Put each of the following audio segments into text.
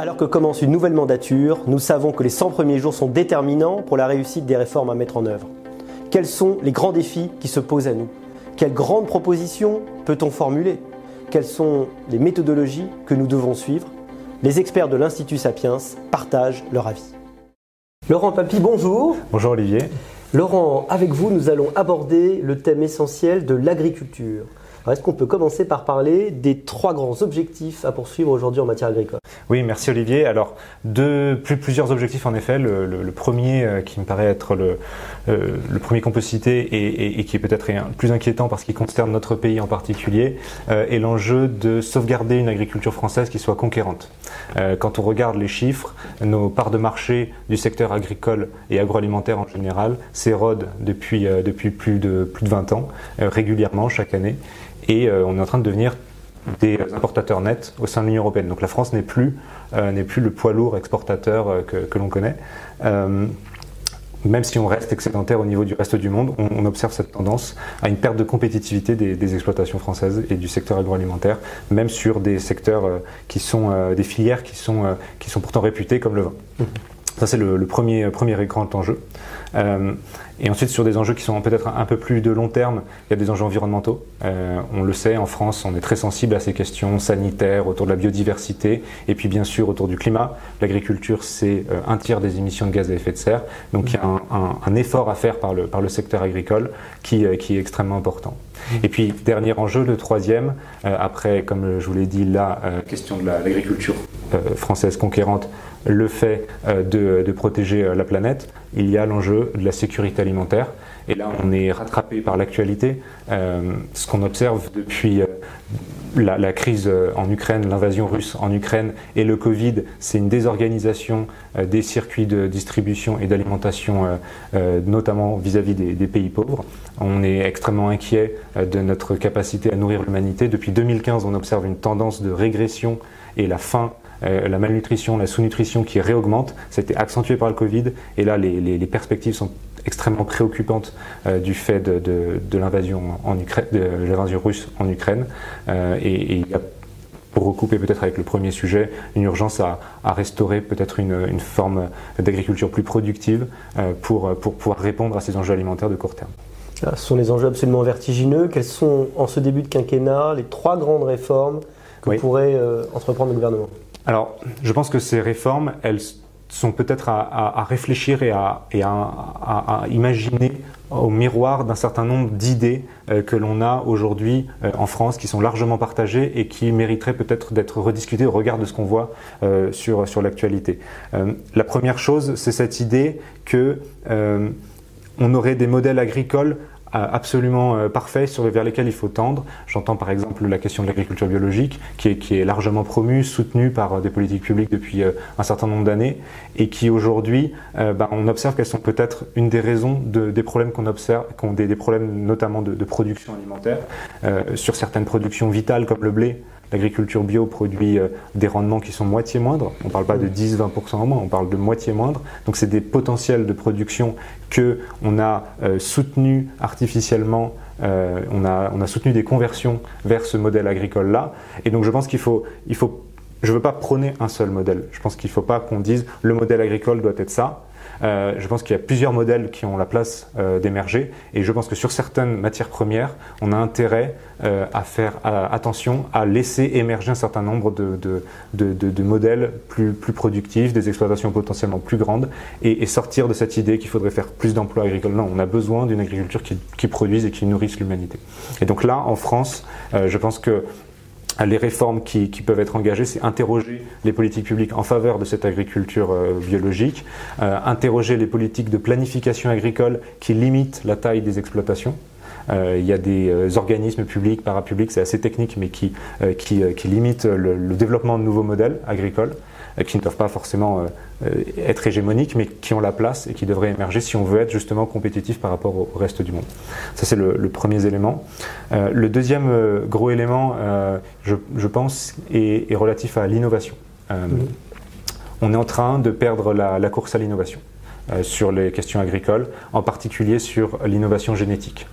Alors que commence une nouvelle mandature, nous savons que les 100 premiers jours sont déterminants pour la réussite des réformes à mettre en œuvre. Quels sont les grands défis qui se posent à nous? Quelles grandes propositions peut-on formuler? Quelles sont les méthodologies que nous devons suivre? Les experts de l'Institut Sapiens partagent leur avis. Laurent Papy, bonjour. Bonjour Olivier. Laurent, avec vous, nous allons aborder le thème essentiel de l'agriculture. Est-ce qu'on peut commencer par parler des trois grands objectifs à poursuivre aujourd'hui en matière agricole? Oui, merci Olivier. Alors, plusieurs objectifs en effet. Le, premier euh, qui me paraît être le, euh, le premier qu'on peut citer et, qui est peut-être plus inquiétant parce qu'il concerne notre pays en particulier euh, est l'enjeu de sauvegarder une agriculture française qui soit conquérante. quand on regarde les chiffres, nos parts de marché du secteur agricole et agroalimentaire en général s'érodent depuis, depuis plus, de, plus de 20 ans, régulièrement chaque année et euh, on est en train de devenir des importateurs nets au sein de l'Union européenne. Donc la France n'est plus, euh, n'est plus le poids lourd exportateur euh, que, l'on connaît. même si on reste excédentaire au niveau du reste du monde, on, observe cette tendance à une perte de compétitivité des, exploitations françaises et du secteur agroalimentaire, même sur des secteurs qui sont des filières qui sont, qui sont pourtant réputées comme le vin. Ça, c'est le, le, premier, premier grand enjeu. Euh, et ensuite, sur des enjeux qui sont peut-être un peu plus de long terme, il y a des enjeux environnementaux. Euh, on le sait, en France, on est très sensible à ces questions sanitaires, autour de la biodiversité, et puis bien sûr autour du climat. L'agriculture, c'est euh, un tiers des émissions de gaz à effet de serre. Donc il y a un, un, un effort à faire par le, par le secteur agricole qui, euh, qui est extrêmement important. Et puis, dernier enjeu, le troisième, euh, après, comme je vous l'ai dit, la question de l'agriculture française conquérante, le fait euh, de, protéger euh, la planète, il y a l'enjeu de la sécurité alimentaire. Et là, on est rattrapé par l'actualité. Euh, ce qu'on observe depuis la, crise en Ukraine, l'invasion russe en Ukraine et le Covid, c'est une désorganisation des circuits de distribution et d'alimentation, notamment vis-à-vis des, pays pauvres. On est extrêmement inquiet de notre capacité à nourrir l'humanité. Depuis 2015, on observe une tendance de régression et la fin la malnutrition, la sous-nutrition qui réaugmente. Ça a été accentué par le Covid et là les, les, les perspectives sont extrêmement préoccupantes euh, du fait de, de, de l'invasion en Ukraine, de l'invasion russe en Ukraine. Euh, et, et il y a pour recouper peut-être avec le premier sujet, une urgence à, à restaurer peut-être une, une, forme d'agriculture plus productive euh, pour, pour pouvoir répondre à ces enjeux alimentaires de court terme. ce sont les enjeux absolument vertigineux. Quelles sont, en ce début de quinquennat, les trois grandes réformes que oui. pourrait euh, entreprendre le gouvernement? Alors, je pense que ces réformes, elles sont peut-être à, réfléchir et, à, imaginer au miroir d'un certain nombre d'idées euh, que l'on a aujourd'hui euh, en France, qui sont largement partagées et qui mériteraient peut-être d'être rediscutées au regard de ce qu'on voit euh, sur, sur l'actualité. La première chose, c'est cette idée que on aurait des modèles agricoles absolument euh, parfait sur vers lesquels il faut tendre. J'entends par exemple la question de l'agriculture biologique qui est, qui est, largement promue, soutenue par euh, des politiques publiques depuis euh, un certain nombre d'années et qui aujourd'hui, ben, on observe qu'elles sont peut-être une des raisons de, des problèmes qu'on observe, qu'on des, des, problèmes notamment de, de production alimentaire sur certaines productions vitales comme le blé. L'agriculture bio produit euh, des rendements qui sont moitié moindres. On ne parle pas de 10-20% en moins, on parle de moitié moindre. Donc c'est des potentiels de production que on a euh, soutenus artificiellement. Euh, on, a, on a soutenu des conversions vers ce modèle agricole-là. Et donc je pense qu'il faut, il faut je ne veux pas prôner un seul modèle. Je pense qu'il ne faut pas qu'on dise le modèle agricole doit être ça. Euh, je pense qu'il y a plusieurs modèles qui ont la place euh, d'émerger et je pense que sur certaines matières premières, on a intérêt euh, à faire attention à laisser émerger un certain nombre de, de, de, de modèles plus, plus, productifs, des exploitations potentiellement plus grandes et, et sortir de cette idée qu'il faudrait faire plus d'emplois agricoles. Non, on a besoin d'une agriculture qui, qui, produise et qui nourrisse l'humanité. Et donc là, en France, je pense que les réformes qui, qui, peuvent être engagées, c'est interroger les politiques publiques en faveur de cette agriculture euh, biologique, euh, interroger les politiques de planification agricole qui limitent la taille des exploitations. Euh, il y a des euh, organismes publics, parapublics, c'est assez technique, mais qui, euh, qui, qui limitent le, le, développement de nouveaux modèles agricoles qui ne doivent pas forcément être hégémoniques, mais qui ont la place et qui devraient émerger si on veut être justement compétitif par rapport au, reste du monde. Ça, c'est le, le, premier élément. Euh, le deuxième euh, gros élément, euh, je, je, pense, est, est, relatif à l'innovation. Mmh. On est en train de perdre la, la course à l'innovation sur les questions agricoles, en particulier sur l'innovation génétique.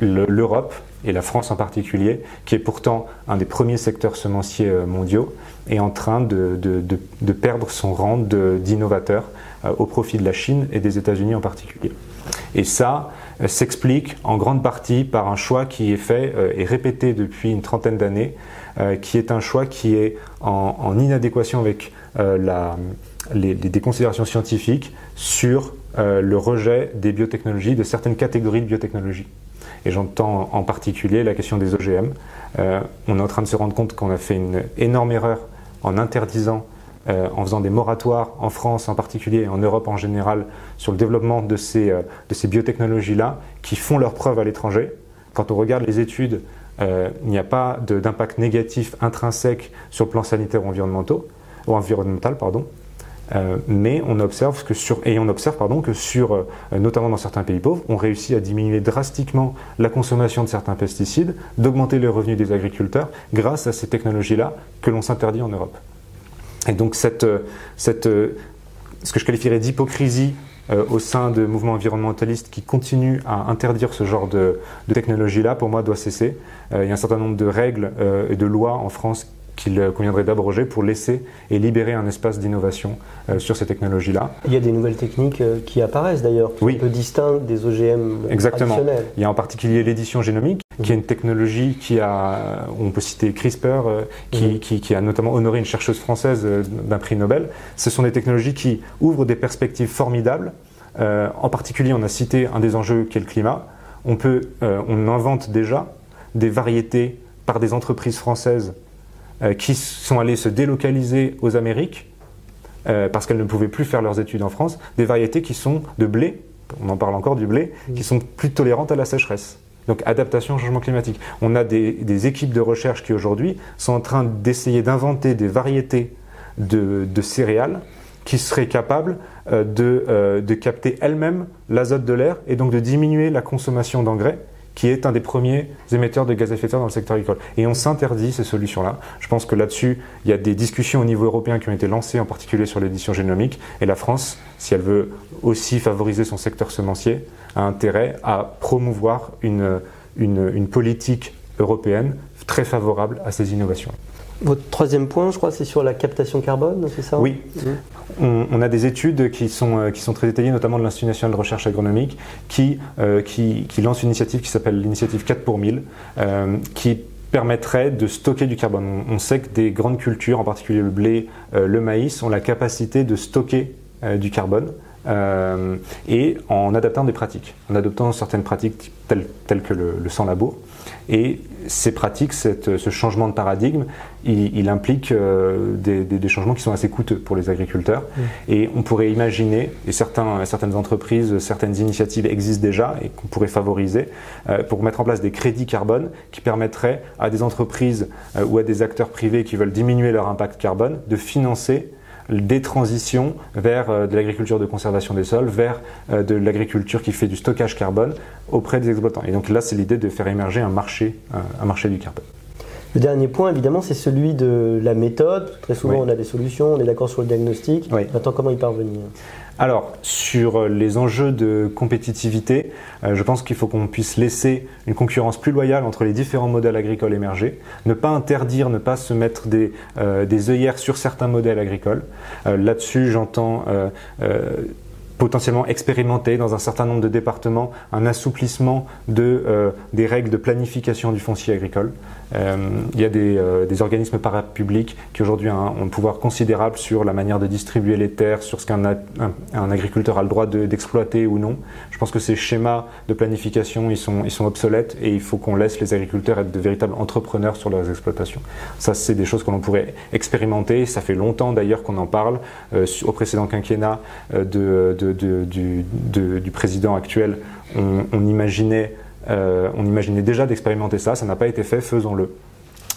L'Europe et la France en particulier, qui est pourtant un des premiers secteurs semenciers mondiaux, est en train de, perdre son rang d'innovateur au profit de la Chine et des États-Unis en particulier. Et ça, euh, s'explique en grande partie par un choix qui est fait euh, et répété depuis une trentaine d'années, euh, qui est un choix qui est en, inadéquation avec les, considérations scientifiques sur le rejet des biotechnologies, de certaines catégories de biotechnologies. Et j'entends en particulier la question des OGM. on est en train de se rendre compte qu'on a fait une énorme erreur en interdisant euh, en faisant des moratoires en France en particulier et en Europe en général sur le développement de ces, euh, ces biotechnologies-là qui font leurs preuves à l'étranger. Quand on regarde les études, euh, il n'y a pas d'impact négatif intrinsèque sur le plan sanitaire ou environnemental, ou pardon. mais on observe que sur, et on observe pardon, que sur, notamment dans certains pays pauvres, on réussit à diminuer drastiquement la consommation de certains pesticides, d'augmenter les revenus des agriculteurs grâce à ces technologies-là que l'on s'interdit en Europe. Et donc cette, euh, cette, euh, ce que je qualifierais d'hypocrisie euh, au sein de mouvements environnementalistes qui continuent à interdire ce genre de, de technologie-là, pour moi, doit cesser. il y a un certain nombre de règles et de lois en France qu'il conviendrait d'abroger pour laisser et libérer un espace d'innovation sur ces technologies-là. Il y a des nouvelles techniques qui apparaissent d'ailleurs, qui oui. un peu distinctes des OGM Exactement. Il y a en particulier l'édition génomique, qui est une technologie qui a, on peut citer CRISPR, euh, mhm. qui, qui, a notamment honoré une chercheuse française euh, d'un prix Nobel. Ce sont des technologies qui ouvrent des perspectives formidables. Euh, en particulier, on a cité un des enjeux qui est le climat. On, peut, on invente déjà des variétés par des entreprises françaises qui sont allées se délocaliser aux Amériques parce qu'elles ne pouvaient plus faire leurs études en France, des variétés qui sont de blé, on en parle encore du blé, qui sont plus tolérantes à la sécheresse. Donc adaptation au changement climatique. On a des, équipes de recherche qui aujourd'hui sont en train d'essayer d'inventer des variétés de, céréales qui seraient capables euh, euh, de, capter elles-mêmes l'azote de l'air et donc de diminuer la consommation d'engrais qui est un des premiers émetteurs de gaz à effet de serre dans le secteur agricole. Et on s'interdit ces solutions-là. Je pense que là-dessus, il y a des discussions au niveau européen qui ont été lancées, en particulier sur l'édition génomique. Et la France, si elle veut aussi favoriser son secteur semencier, a intérêt à promouvoir une, une, politique européenne très favorable à ces innovations. Votre troisième point, je crois, c'est sur la captation carbone, c'est ça? Oui. On, a des études qui sont, euh, qui sont très détaillées, notamment de l'Institut national de recherche agronomique, qui, euh, qui, lance une initiative qui s'appelle l'initiative 4 pour 1000, euh, qui permettrait de stocker du carbone. On, sait que des grandes cultures, en particulier le blé, le maïs, ont la capacité de stocker du carbone. Et en adaptant des pratiques, en adoptant certaines pratiques telles, telles que le, le sans-labour. Et ces pratiques, cette, ce changement de paradigme, il, il implique euh, des, des, des, changements qui sont assez coûteux pour les agriculteurs. Mmh. Et on pourrait imaginer, et certains, certaines entreprises, certaines initiatives existent déjà et qu'on pourrait favoriser, euh, pour mettre en place des crédits carbone qui permettraient à des entreprises euh, ou à des acteurs privés qui veulent diminuer leur impact carbone de financer des transitions vers euh, de l'agriculture de conservation des sols, vers euh, de l'agriculture qui fait du stockage carbone auprès des exploitants. Et donc là, c'est l'idée de faire émerger un marché, un marché du carbone. Le dernier point, évidemment, c'est celui de la méthode. Très souvent, on a des solutions, on est d'accord sur le diagnostic. Maintenant, comment y parvenir? Alors, sur les enjeux de compétitivité, euh, je pense qu'il faut qu'on puisse laisser une concurrence plus loyale entre les différents modèles agricoles émergés, ne pas interdire, ne pas se mettre des, euh, des œillères sur certains modèles agricoles. Euh, là-dessus, j'entends potentiellement expérimenter dans un certain nombre de départements un assouplissement de, des règles de planification du foncier agricole. Euh, il y a des, euh, des organismes parapublics qui aujourd'hui ont un pouvoir considérable sur la manière de distribuer les terres, sur ce qu'un un, agriculteur a le droit d'exploiter ou non. Je pense que ces schémas de planification, ils sont, obsolètes et il faut qu'on laisse les agriculteurs être de véritables entrepreneurs sur leurs exploitations. Ça, c'est des choses que l'on pourrait expérimenter. Ça fait longtemps d'ailleurs qu'on en parle. Euh, au précédent quinquennat du, président actuel, on, imaginait on imaginait déjà d'expérimenter ça, ça n'a pas été fait, faisons-le.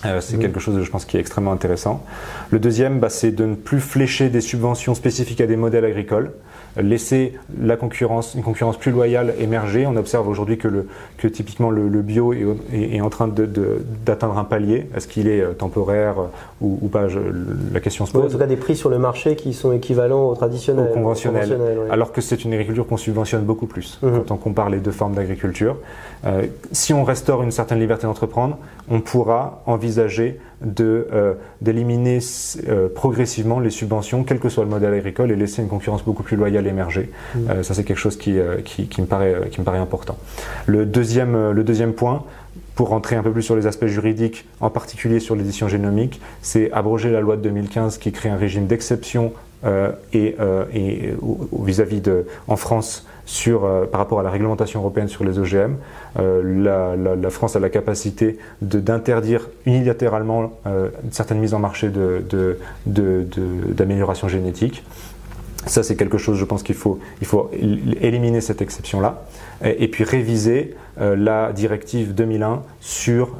Euh, c'est quelque chose, je pense, qui est extrêmement intéressant. Le deuxième, bah, c'est de ne plus flécher des subventions spécifiques à des modèles agricoles laisser la concurrence, une concurrence plus loyale émerger. On observe aujourd'hui que, le, que typiquement le, bio est, est, en train d'atteindre un palier. Est-ce qu'il est euh, temporaire euh, ou, pas? La question se pose. en tout cas, des prix sur le marché qui sont équivalents aux traditionnels. Aux conventionnels. Alors que c'est une agriculture qu'on subventionne beaucoup plus mhm. quand on compare les deux formes d'agriculture. Euh, si on restaure une certaine liberté d'entreprendre, on pourra envisager euh, d'éliminer euh, progressivement les subventions, quel que soit le modèle agricole, et laisser une concurrence beaucoup plus loyale émerger. Mmh. Euh, ça, c'est quelque chose qui, qui, me paraît, qui me paraît important. Le deuxième, le deuxième point, pour rentrer un peu plus sur les aspects juridiques, en particulier sur l'édition génomique, c'est abroger la loi de 2015 qui crée un régime d'exception et, vis-à-vis de en France sur, euh, par rapport à la réglementation européenne sur les OGM. Euh, la, France a la capacité d'interdire unilatéralement euh, certaines mises en marché d'amélioration de, génétique. Ça, c'est quelque chose, je pense qu'il faut, il faut éliminer cette exception-là. Et, puis réviser la directive 2001 sur,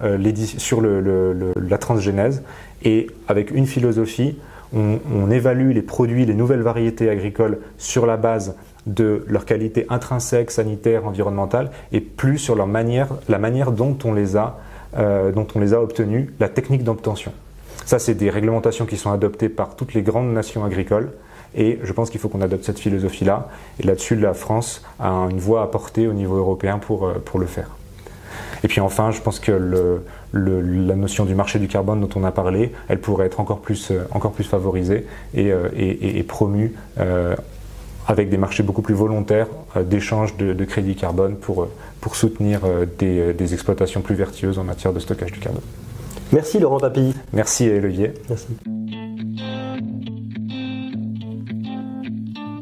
sur le, la transgénèse et avec une philosophie, on, évalue les produits, les nouvelles variétés agricoles sur la base de leur qualité intrinsèque, sanitaire, environnementale, et plus sur leur manière, la manière dont on les a, euh, dont on les a obtenus, la technique d'obtention. Ça, c'est des réglementations qui sont adoptées par toutes les grandes nations agricoles. Et je pense qu'il faut qu'on adopte cette philosophie-là. Et là-dessus, la France a une voix à porter au niveau européen pour, euh, pour le faire. Et puis enfin, je pense que la notion du marché du carbone dont on a parlé, elle pourrait être encore plus, euh, encore plus favorisée et, et promue avec des marchés beaucoup plus volontaires euh, d'échange de, de, crédits carbone pour, euh, pour soutenir euh, des, des, exploitations plus vertueuses en matière de stockage du carbone. Merci Laurent Papilly. Merci Olivier. Merci.